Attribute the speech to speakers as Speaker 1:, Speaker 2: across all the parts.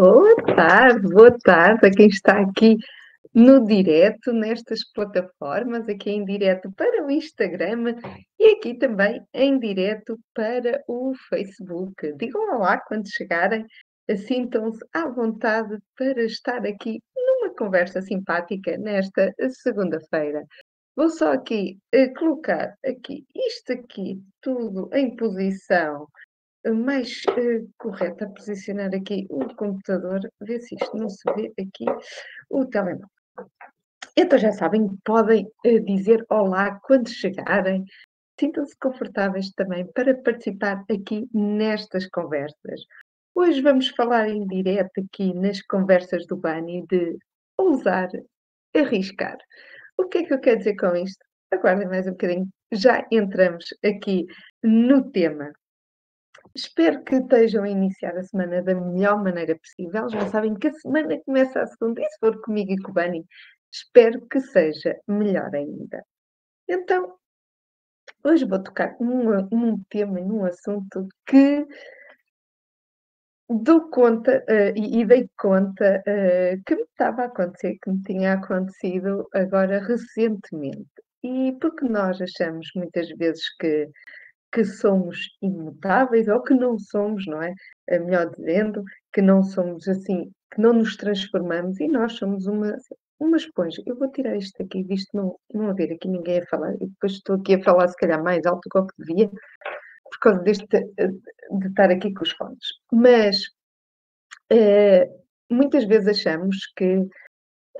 Speaker 1: Boa tarde, boa tarde a quem está aqui no direto, nestas plataformas, aqui em direto para o Instagram e aqui também em direto para o Facebook. Digam olá quando chegarem, sintam-se à vontade para estar aqui numa conversa simpática nesta segunda-feira. Vou só aqui uh, colocar aqui isto aqui tudo em posição mais uh, correta, posicionar aqui o computador, ver se isto não se vê aqui, o telemóvel. Então já sabem, podem uh, dizer olá quando chegarem. Sintam-se confortáveis também para participar aqui nestas conversas. Hoje vamos falar em direto aqui nas conversas do Bani de ousar arriscar. O que é que eu quero dizer com isto? Aguardem mais um bocadinho, já entramos aqui no tema. Espero que estejam a iniciar a semana da melhor maneira possível. Já sabem que a semana começa a segunda e se for comigo e com o Bani, espero que seja melhor ainda. Então, hoje vou tocar num, num tema, num assunto que dou conta uh, e, e, dei conta uh, que me estava a acontecer, que me tinha acontecido agora recentemente. E porque nós achamos muitas vezes que que somos imutáveis ou que não somos, não é? é? Melhor dizendo, que não somos assim, que não nos transformamos e nós somos uma, uma esponja. Eu vou tirar isto aqui, visto não, não haver aqui ninguém a falar, e depois estou aqui a falar se calhar mais alto do que devia, por causa deste, de estar aqui com os fones. Mas é, muitas vezes achamos que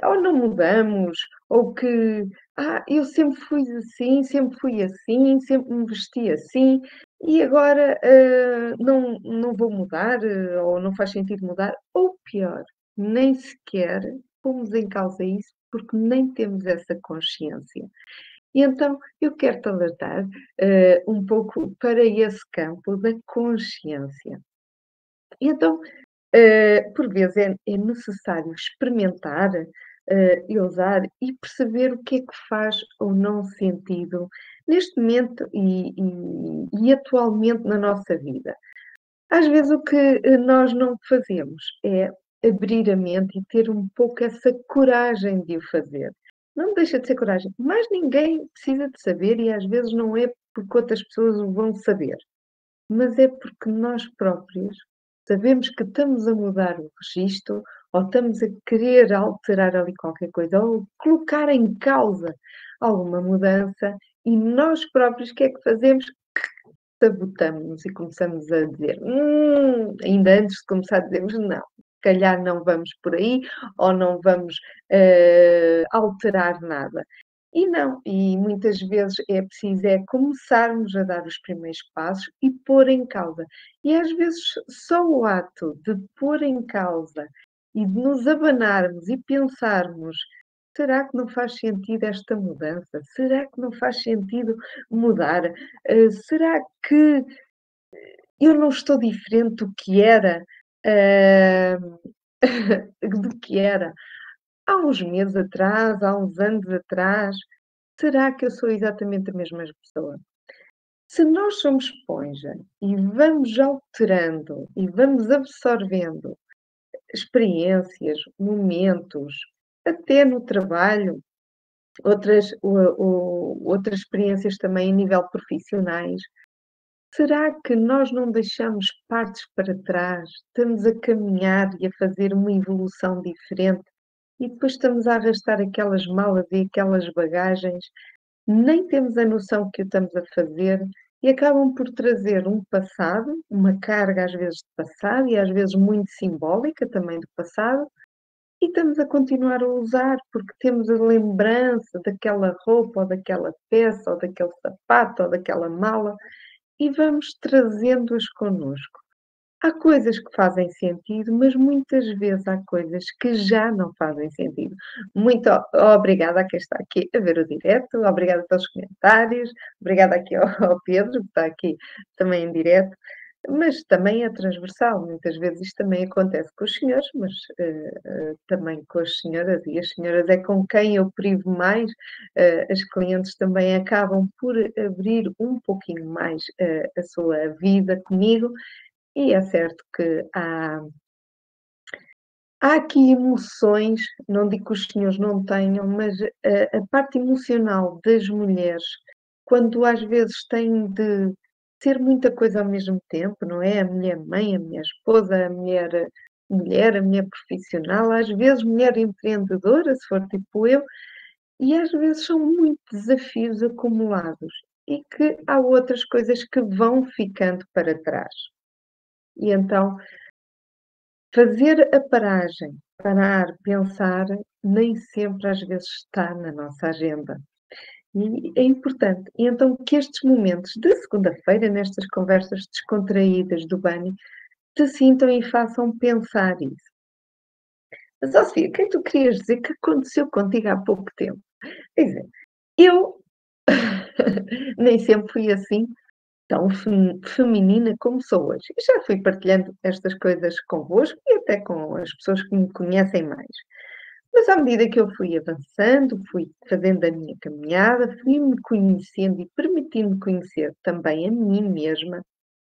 Speaker 1: ou não mudamos, ou que ah, eu sempre fui assim, sempre fui assim, sempre me vesti assim, e agora uh, não, não vou mudar, uh, ou não faz sentido mudar, ou pior, nem sequer pomos em causa isso porque nem temos essa consciência. E então eu quero te alertar uh, um pouco para esse campo da consciência. E então, por vezes é, é necessário experimentar uh, e usar e perceber o que é que faz ou não sentido neste momento e, e, e atualmente na nossa vida. Às vezes o que eh, nós não fazemos é abrir a mente e ter um pouco essa coragem de o fazer. Não deixa de ser coragem, mas ninguém precisa de saber e às vezes não é porque outras pessoas o vão saber, mas é porque nós próprios sabemos que estamos a mudar o registro ou estamos a querer alterar ali qualquer coisa, ou colocar em causa alguma mudança, e nós próprios o que é que fazemos? Sabotamos e começamos a dizer, hum, ainda antes de começar, dizemos não, calhar não vamos por aí, ou não vamos uh, alterar nada. E não, e muitas vezes é preciso é começarmos a dar os primeiros passos e pôr em causa. E às vezes só o ato de pôr em causa e de nos abanarmos e pensarmos: será que não faz sentido esta mudança? Será que não faz sentido mudar? Uh, será que eu não estou diferente do que era? Uh, do que era há uns meses atrás, há uns anos atrás? Será que eu sou exatamente a mesma pessoa? Se nós somos esponja e vamos alterando e vamos absorvendo experiências, momentos, até no trabalho, outras, outras experiências também a nível profissionais. Será que nós não deixamos partes para trás? Estamos a caminhar e a fazer uma evolução diferente e depois estamos a arrastar aquelas malas e aquelas bagagens, nem temos a noção que o estamos a fazer e acabam por trazer um passado, uma carga às vezes de passado e às vezes muito simbólica também do passado, e estamos a continuar a usar porque temos a lembrança daquela roupa ou daquela peça ou daquele sapato ou daquela mala e vamos trazendo-as connosco. Há coisas que fazem sentido, mas muitas vezes há coisas que já não fazem sentido. Muito obrigada a quem está aqui a ver o direto, obrigada pelos comentários, obrigada aqui ao, Pedro, que está aqui também em direto, mas também é transversal. Muitas vezes isto também acontece com os senhores, mas uh, uh, também com as senhoras, e as senhoras é com quem eu privo mais. Uh, as clientes também acabam por abrir um pouquinho mais a sua vida comigo e é certo que há, há aqui emoções, não digo que os senhores não tenham, mas a, a parte emocional das mulheres, quando às vezes têm de ser muita coisa ao mesmo tempo, não é? A mulher mãe, a mulher esposa, a mulher mulher, a mulher profissional, às vezes mulher empreendedora, se for tipo eu, e às vezes são muitos desafios acumulados e que há outras coisas que vão ficando para trás. E então, fazer a paragem, parar, pensar, nem sempre às vezes está na nossa agenda. E é importante. E então que estes momentos de segunda-feira, nestas conversas descontraídas do Bani, te sintam e façam pensar isso. Mas, Sofia, o que é que tu querias dizer que aconteceu contigo há pouco tempo? Quer dizer, eu nem sempre fui assim tão feminina como sou hoje. E já fui partilhando estas coisas convosco e até com as pessoas que me conhecem mais. Mas à medida que eu fui avançando, fui fazendo a minha caminhada, fui-me conhecendo e permitindo conhecer também a mim mesma,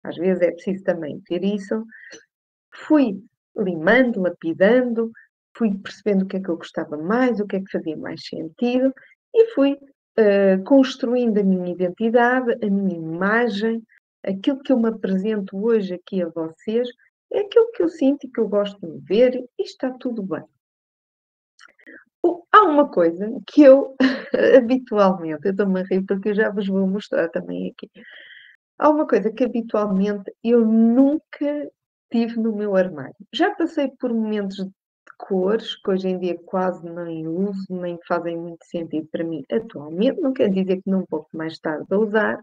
Speaker 1: às vezes é preciso também ter isso, fui limando, lapidando, fui percebendo o que é que eu gostava mais, o que é que fazia mais sentido e fui uh, construindo a minha identidade, a minha imagem, aquilo que eu me apresento hoje aqui a vocês, é aquilo que eu sinto e que eu gosto de ver e está tudo bem. Há uma coisa que eu habitualmente, eu estou-me a rir porque eu já vos vou mostrar também aqui. Há uma coisa que habitualmente eu nunca tive no meu armário. Já passei por momentos de cores que hoje em dia quase nem uso, nem fazem muito sentido para mim atualmente, não quer dizer que não vou mais tarde a usar,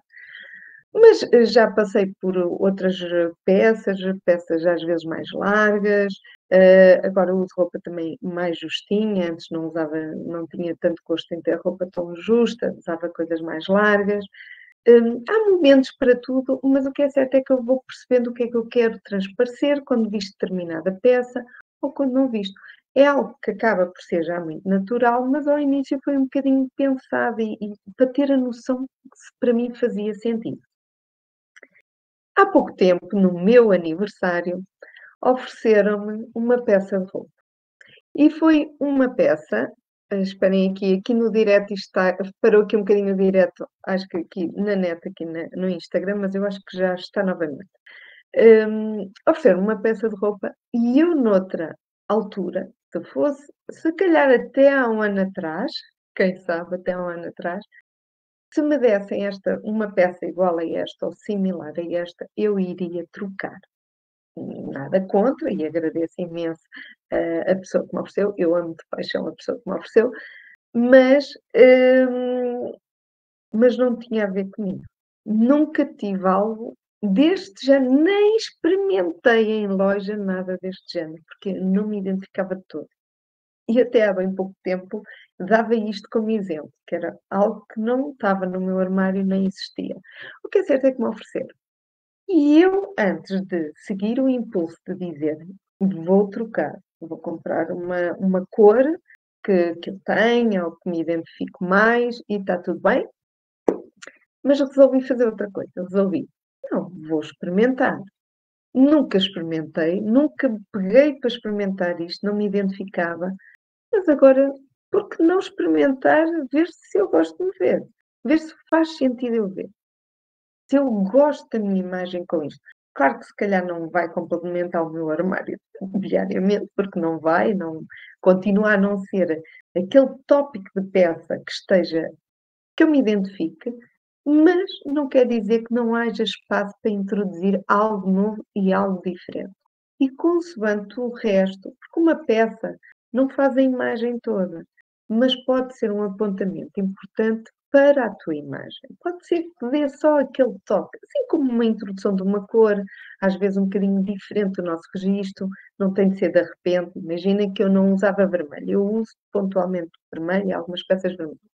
Speaker 1: mas eh, já passei por outras peças, peças às vezes mais largas, uh, agora uso roupa também mais justinha, antes não usava, não tinha tanto gosto em ter roupa tão justa, usava coisas mais largas. Um, há momentos para tudo, mas o que é certo é que eu vou percebendo o que é que eu quero transparecer quando visto determinada peça ou quando não visto. É algo que acaba por ser já muito natural, mas ao início foi um bocadinho pensado e, e para ter a noção que para mim fazia sentido. Há pouco tempo, no meu aniversário, ofereceram-me uma peça de roupa. E foi uma peça, eh, esperem aqui, aqui no direto está, parou aqui um bocadinho direto, acho que aqui na net, aqui na, no Instagram, mas eu acho que já está novamente. Um, ofereceram uma peça de roupa e eu noutra altura, se fosse, se calhar até há um ano atrás, quem sabe até há um ano atrás, se me dessem esta, uma peça igual a esta ou similar a esta, eu iria trocar. Nada contra e agradeço imenso uh, a pessoa que me ofereceu. Eu amo de paixão a pessoa que me ofereceu, mas, uh, mas não tinha a ver comigo. Nunca tive algo deste género, nem experimentei em loja nada deste género, porque não me identificava de todo. E até há bem pouco tempo dava isto como exemplo, que era algo que não estava no meu armário nem existia. O que é certo é que me ofereceram. E eu, antes de seguir o impulso de dizer vou trocar, vou comprar uma, uma cor que, que eu tenha ou que me identifico mais e está tudo bem, mas resolvi fazer outra coisa. Resolvi, não, vou experimentar. Nunca experimentei, nunca peguei para experimentar isto, não me identificava, mas agora, por que não experimentar, ver se eu gosto de me ver? Ver se faz sentido eu ver. Se eu gosto da minha imagem com isto. Claro que se calhar não vai complementar o meu armário diariamente, porque não vai, não continua a não ser aquele tópico de peça que esteja, que eu me identifique, mas não quer dizer que não haja espaço para introduzir algo novo e algo diferente. E consoante o resto, porque uma peça não faz a imagem toda, mas pode ser um apontamento importante para a tua imagem. Pode ser que dê só aquele toque, assim como uma introdução de uma cor, às vezes um bocadinho diferente do nosso registro, não tem de ser de repente. Imagina que eu não usava vermelho, eu uso pontualmente vermelho e algumas peças vermelhas.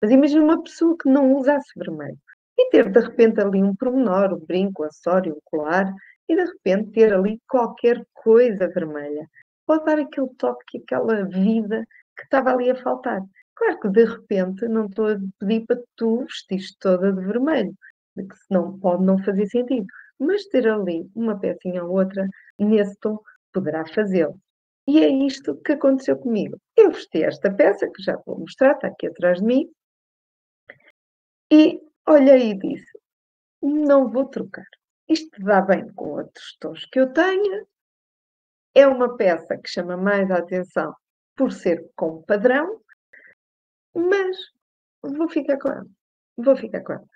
Speaker 1: Mas imagina uma pessoa que não usasse vermelho e ter de repente ali um pormenor, um brinco, um acessório, um colar, e de repente ter ali qualquer coisa vermelha pode dar aquele toque, aquela vida que estava ali a faltar. Claro que de repente não estou a pedir para tu vestires toda de vermelho, que senão pode não fazer sentido. Mas ter ali uma pecinha ou outra nesse tom poderá fazê-lo. E é isto que aconteceu comigo. Eu vesti esta peça, que já vou mostrar, está aqui atrás de mim, e olhei e disse: não vou trocar. Isto dá bem com outros tons que eu tenho. É uma peça que chama mais a atenção por ser com padrão, mas vou ficar com ela. Vou ficar com ela.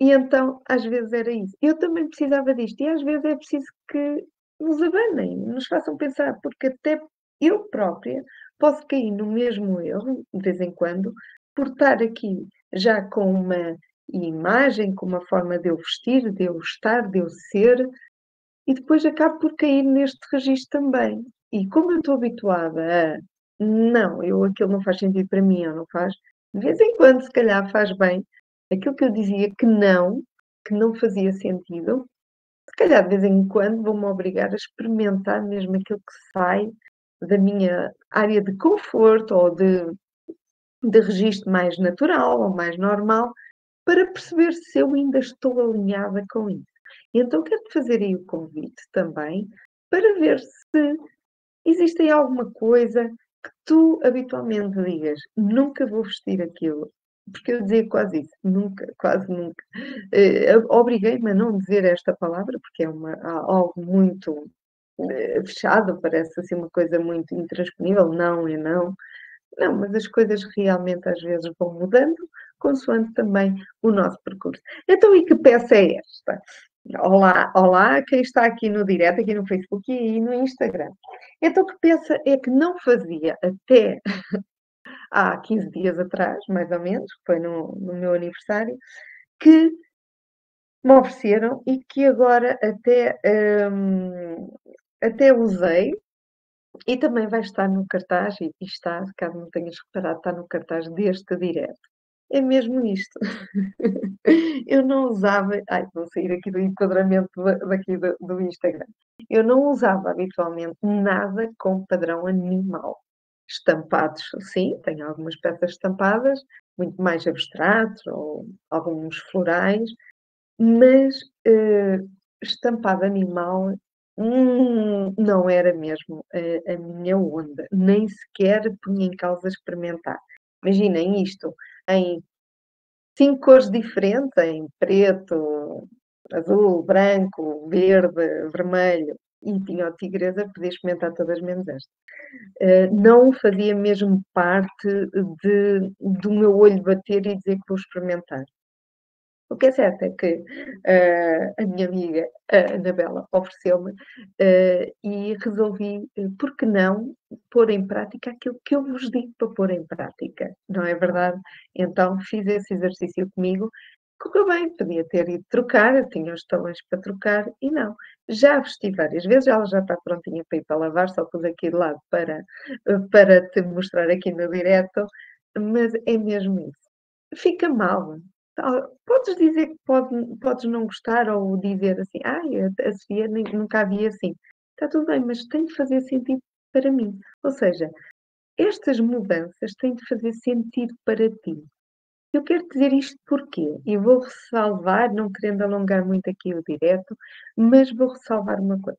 Speaker 1: E então, às vezes era isso. Eu também precisava disto. E às vezes é preciso que nos abanem, nos façam pensar, porque até eu própria posso cair no mesmo erro, de vez em quando, por estar aqui já com uma imagem, com uma forma de eu vestir, de eu estar, de eu ser, e depois acabo por cair neste registro também. E como eu estou habituada a não, eu aquilo não faz sentido para mim, ou não faz, de vez em quando, se calhar, faz bem. Aquilo que eu dizia que não, que não fazia sentido, se calhar de vez em quando vou-me obrigar a experimentar mesmo aquilo que sai da minha área de conforto ou de, de registro mais natural ou mais normal, para perceber se eu ainda estou alinhada com isso. E então quero fazer aí o convite também para ver se existe aí alguma coisa que tu habitualmente digas, nunca vou vestir aquilo. Porque eu dizia quase isso, nunca, quase nunca. Uh, Obriguei-me a não dizer esta palavra, porque é uma, algo muito uh, fechado, parece assim uma coisa muito intransponível, não é não. Não, mas as coisas realmente às vezes vão mudando, consoante também o nosso percurso. Então, e que peça é esta? Olá, olá, quem está aqui no direto, aqui no Facebook e no Instagram. Então, que peça é que não fazia até há 15 dias atrás, mais ou menos, foi no, no meu aniversário, que me ofereceram e que agora até, hum, até usei e também vai estar no cartaz, e está, caso não tenhas reparado, está no cartaz deste direto. É mesmo isto. Eu não usava. Ai, vou sair aqui do enquadramento daqui do, do Instagram. Eu não usava habitualmente nada com padrão animal. Estampados, sim, tenho algumas peças estampadas, muito mais abstratos, ou alguns florais, mas uh, estampado animal hum, não era mesmo a, a minha onda, nem sequer punha em causa experimentar. Imaginem isto, em cinco cores diferentes, em preto, azul, branco, verde, vermelho, e tinha o tigresa, podia experimentar todas menos esta. Uh, não fazia mesmo parte de, do meu olho bater e dizer que vou experimentar. O que é certo é que uh, a minha amiga a Anabela ofereceu-me uh, e resolvi, uh, por que não, pôr em prática aquilo que eu vos digo para pôr em prática, não é verdade? Então fiz esse exercício comigo, correu bem, podia ter ido trocar, eu tinha os talões para trocar e não. Já vesti várias vezes, ela já está prontinha para ir para lavar, só pus aqui de lado para, para te mostrar aqui no direto, mas é mesmo isso. Fica mal, Podes dizer que pode, podes não gostar ou dizer assim, ah, a Sofia nem, nunca havia assim. Está tudo bem, mas tem de fazer sentido para mim. Ou seja, estas mudanças têm de fazer sentido para ti. Eu quero dizer isto porque, e vou ressalvar, não querendo alongar muito aqui o direto, mas vou ressalvar uma coisa.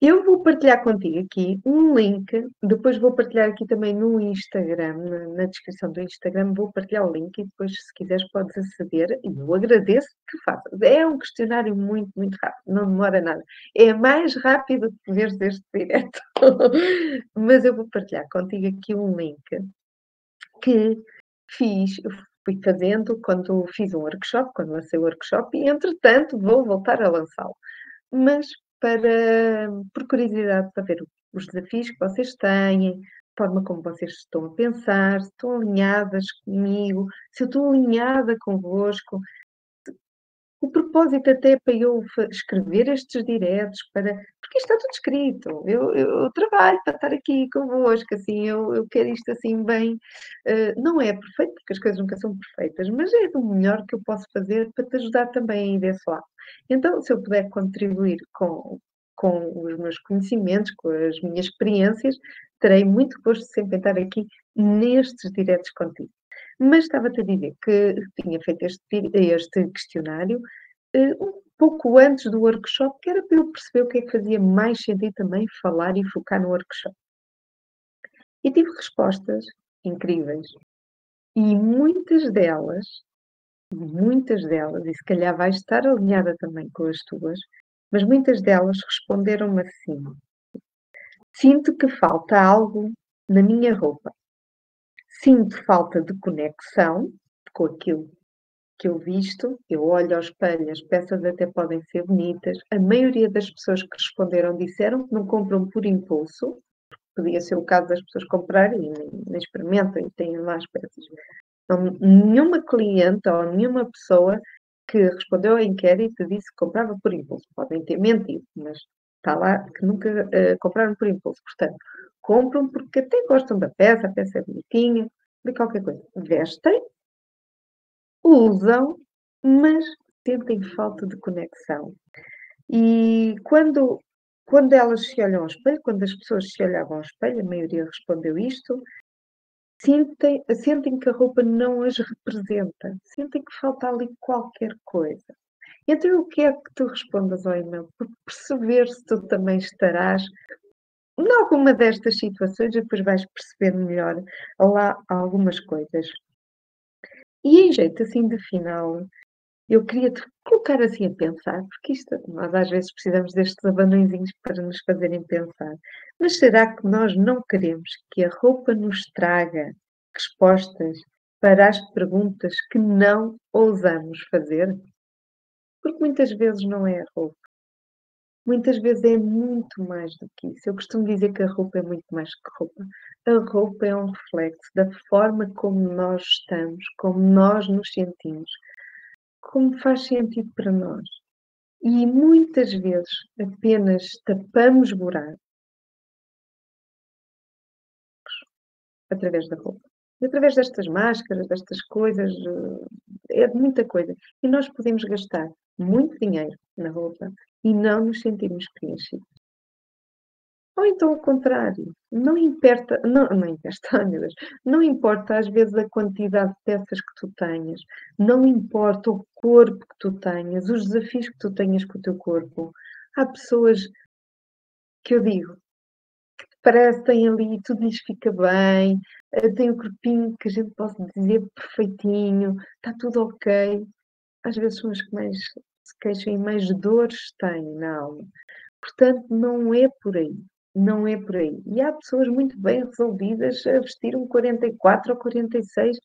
Speaker 1: Eu vou partilhar contigo aqui um link, depois vou partilhar aqui também no Instagram, na, na, descrição do Instagram, vou partilhar o link e depois, se quiseres, podes aceder e eu agradeço que faças. É um questionário muito, muito rápido, não demora nada. É mais rápido que veres este direto. Mas eu vou partilhar contigo aqui um link que fiz, fui fazendo quando fiz um workshop, quando lancei o workshop, e entretanto vou voltar a lançá-lo. Mas para, por curiosidade, para ver os desafios que vocês têm, a forma como vocês estão a pensar, se estão alinhadas comigo, se eu estou alinhada convosco. O propósito até para eu escrever estes diretos, para, porque isto está tudo escrito. Eu, eu, trabalho para estar aqui convosco, assim, eu, eu quero isto assim bem. Uh, não é perfeito, porque as coisas nunca são perfeitas, mas é do melhor que eu posso fazer para te ajudar também a ir desse lado. Então, se eu puder contribuir com, com os meus conhecimentos, com as minhas experiências, terei muito gosto de sempre estar aqui nestes diretos contigo. Mas estava-te a dizer que tinha feito este, este questionário um pouco antes do workshop, que era para eu perceber o que é que fazia mais sentido também falar e focar no workshop. E tive respostas incríveis. E muitas delas, muitas delas, e se calhar vais estar alinhada também com as tuas, mas muitas delas responderam-me assim: Sinto que falta algo na minha roupa. Sinto falta de conexão com aquilo que eu visto, eu olho ao espelho, as peças até podem ser bonitas. A maioria das pessoas que responderam disseram que não compram por impulso, podia ser o caso das pessoas comprarem e nem, nem experimentam e têm lá as peças. Não, nenhuma cliente ou nenhuma pessoa que respondeu ao inquérito disse que comprava por impulso. Podem ter mentido, mas está lá que nunca uh, compraram por impulso. Portanto, compram porque até gostam da peça, a peça é bonitinha, de qualquer coisa. Vestem, usam, mas sentem falta de conexão. E quando, quando elas se olham ao espelho, quando as pessoas se olhavam ao espelho, a maioria respondeu isto, sentem, sentem que a roupa não as representa, sentem que falta ali qualquer coisa. Então, o que é que tu respondas ao e-mail? Por perceber se tu também estarás em alguma destas situações e depois vais perceber melhor lá algumas coisas. E em jeito assim de final, eu queria te colocar assim a pensar, porque isto, nós às vezes precisamos destes abanõezinhos para nos fazerem pensar. Mas será que nós não queremos que a roupa nos traga respostas para as perguntas que não ousamos fazer? Porque muitas vezes não é a roupa. Muitas vezes é muito mais do que isso. Eu costumo dizer que a roupa é muito mais que roupa. A roupa é um reflexo da forma como nós estamos, como nós nos sentimos, como faz sentido para nós. E muitas vezes apenas tapamos buracos através da roupa. Através destas máscaras, destas coisas, eh, é de muita coisa. E nós podemos gastar muito dinheiro na roupa e não nos sentirmos preenchidos. Ou então o contrário, não importa, não, não importa, não importa às vezes a quantidade de peças que tu tenhas, não importa o corpo que tu tenhas, os desafios que tu tenhas com o teu corpo. Há pessoas que eu digo, parece têm ali, tudo lhes fica bem, eh, tem o corpinho que a gente pode dizer perfeitinho, está tudo ok. Às vezes são as que mais se queixam e mais dores têm na alma. Portanto, não é por aí. Não é por aí. E há pessoas muito bem resolvidas a vestir um 44 ou 46,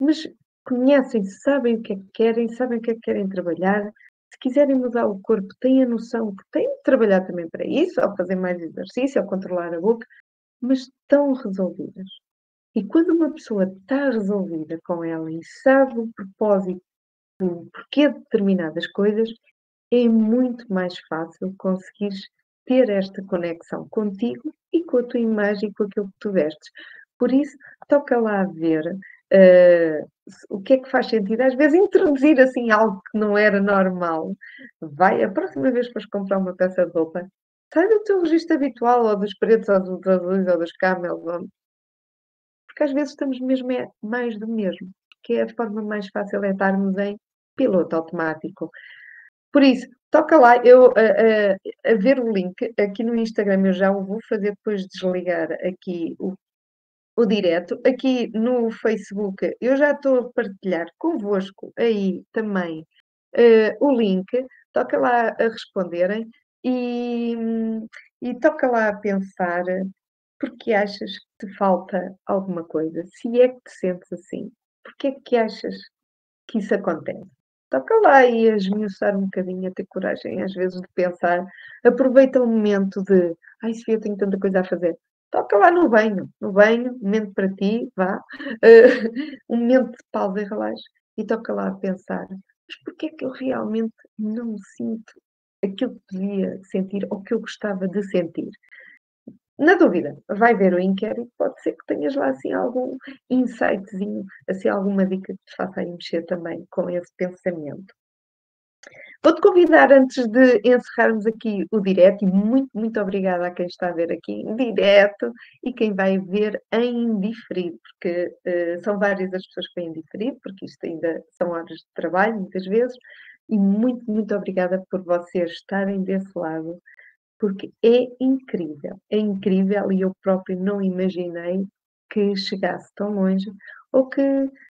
Speaker 1: mas conhecem, sabem o que é que querem, sabem o que é que querem trabalhar. Se quiserem mudar o corpo, têm a noção que têm de trabalhar também para isso, ao fazer mais exercício, ao controlar a boca, mas estão resolvidas. E quando uma pessoa está resolvida com ela e sabe o propósito, o porquê de determinadas coisas, é muito mais fácil conseguires ter esta conexão contigo e com a tua imagem e com aquilo que tu vestes. Por isso, toca lá a ver uh, o que é que faz sentido. Às vezes, introduzir assim algo que não era normal. Vai, a próxima vez que fores comprar uma peça de roupa, sai do teu registro habitual, ou dos pretos, ou dos azuis, ou dos camels, ou... porque às vezes estamos mesmo é mais do mesmo. Que é a forma mais fácil é estarmos em piloto automático. Por isso, toca lá, eu a, a, a, ver o link aqui no Instagram, eu já o vou fazer depois de desligar aqui o, o direto. Aqui no Facebook, eu já estou a partilhar convosco aí também uh, o link. Toca lá a responderem e, e toca lá a pensar porque achas que te falta alguma coisa, se é que te sentes assim, porque é que achas que isso acontece? toca lá e a esmiuçar um bocadinho, a ter coragem às vezes de pensar. Aproveita o momento de, ai Sofia, tenho tanta coisa a fazer. Toca lá no banho, no banho, momento para ti, vá. Uh, um momento de pausa e relaxo. E toca lá a pensar, mas porquê é que eu realmente não sinto aquilo que devia sentir ou que eu gostava de sentir? Na dúvida, vai ver o inquérito, pode ser que tenhas lá assim algum insightzinho, assim alguma dica que te faça aí mexer também com esse pensamento. Vou-te convidar antes de encerrarmos aqui o direto, e muito, muito obrigada a quem está a ver aqui em direto e quem vai ver em diferido, porque uh, são várias as pessoas que vêm em diferido, porque isto ainda são horas de trabalho, muitas vezes, e muito, muito obrigada por vocês estarem desse lado porque é incrível, é incrível e eu próprio não imaginei que chegasse tão longe ou que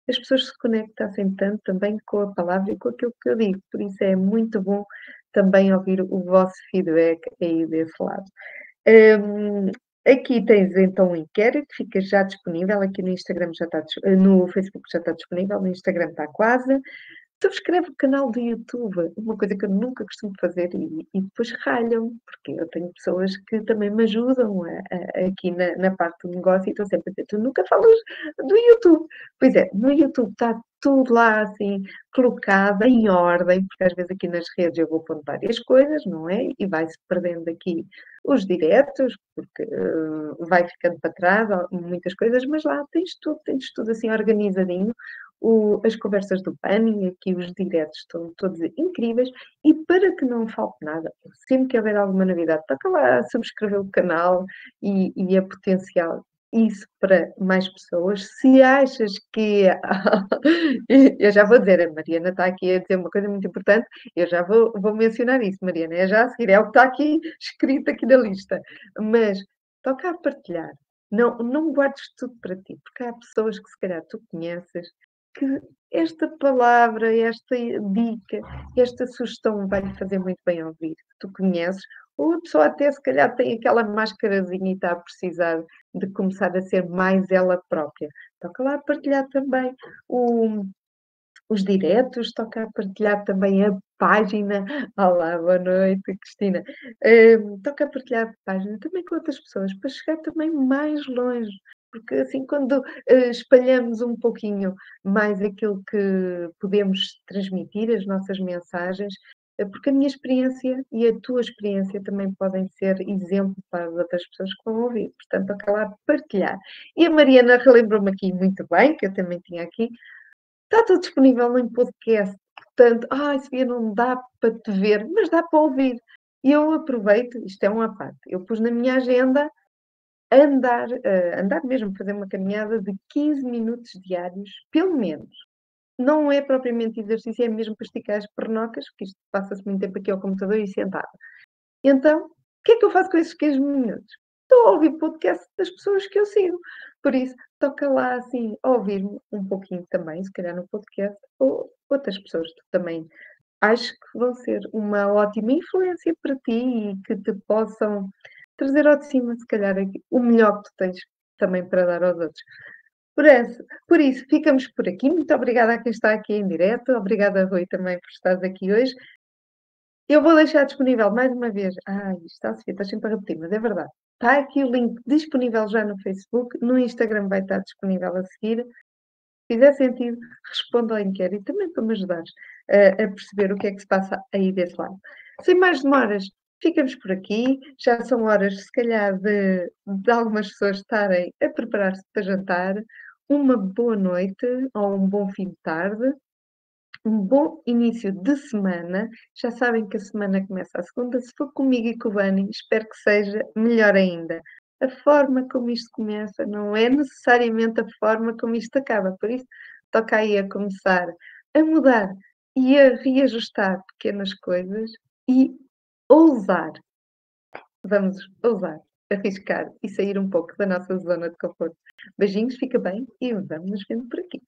Speaker 1: as pessoas se conectassem tanto também com a palavra e com aquilo que eu digo. Por isso é muito bom também ouvir o vosso feedback aí desse lado. Um, aqui tens então um inquérito, fica já disponível, aqui no Instagram já está, no Facebook já está disponível, no Instagram está quase subscreve o canal do YouTube, uma coisa que eu nunca costumo fazer e, e depois ralham, porque eu tenho pessoas que também me ajudam a, a, aqui na, na, parte do negócio e estão sempre a dizer, tu nunca falas do YouTube. Pois é, no YouTube está tudo lá assim, colocado em ordem, porque às vezes aqui nas redes eu vou pondo várias coisas, não é? E vai-se perdendo aqui os diretos, porque uh, vai ficando para trás muitas coisas, mas lá tens tudo, tens tudo assim organizadinho, o, as conversas do PAN e aqui os diretos estão todos incríveis e para que não falte nada, sempre que houver alguma novidade, toca lá subscrever o canal e, e é potencial isso para mais pessoas. Se achas que. eu já vou dizer, a Mariana está aqui a dizer uma coisa muito importante, eu já vou, vou mencionar isso, Mariana, é já a seguir, é o que está aqui escrito aqui na lista. Mas toca a partilhar. Não, não guardes tudo para ti, porque há pessoas que se calhar tu conheces que esta palavra, esta dica, esta sugestão vai-lhe fazer muito bem ouvir. Tu conheces, ou a pessoa até se calhar tem aquela máscarazinha e está a precisar de começar a ser mais ela própria. Toca lá a partilhar também o, os diretos, toca a partilhar também a página. Olá, boa noite, Cristina. Um, toca a partilhar a página também com outras pessoas, para chegar também mais longe porque assim, quando uh, espalhamos um pouquinho mais aquilo que podemos transmitir, as nossas mensagens, uh, porque a minha experiência e a tua experiência também podem ser exemplo para as outras pessoas que vão ouvir, portanto, acabar partilhar. E a Mariana relembrou-me aqui muito bem, que eu também tinha aqui, está tudo disponível no podcast, portanto, ah, esse não dá para te ver, mas dá para ouvir. E eu aproveito, isto é uma parte, eu pus na minha agenda andar, uh, andar mesmo, fazer uma caminhada de 15 minutos diários, pelo menos. Não é propriamente exercício, é mesmo para esticar as pernocas, porque isto passa-se muito tempo aqui ao computador e sentada. Então, o que é que eu faço com esses 15 minutos? Estou a ouvir podcast das pessoas que eu sigo. Por isso, toca lá, assim, ouvir-me um pouquinho também, se calhar no podcast, ou outras pessoas que também acho que vão ser uma ótima influência para ti e que te possam trazer ao de cima, se calhar, o melhor que tu tens também para dar aos outros. Por isso, por isso, ficamos por aqui. Muito obrigada a quem está aqui em direto. Obrigada, Rui, também por estares aqui hoje. Eu vou deixar disponível mais uma vez. Ah, isto está a ser, está sempre a repetir, mas é verdade. Está aqui o link disponível já no Facebook, no Instagram vai estar disponível a seguir. Se fizer sentido, responda ao inquérito também para me ajudar a, a perceber o que é que se passa aí desse lado. Sem mais demoras, ficamos por aqui. Já são horas, se calhar, de, de algumas pessoas estarem a preparar-se para jantar. Uma boa noite ou um bom fim de tarde. Um bom início de semana. Já sabem que a semana começa a segunda. Se for comigo e com o Bani, espero que seja melhor ainda. A forma como isto começa não é necessariamente a forma como isto acaba. Por isso, toca aí a começar a mudar e a reajustar pequenas coisas e ousar. Vamos ousar, arriscar e sair um pouco da nossa zona de conforto. Beijinhos, fica bem e vamos nos vendo por aqui.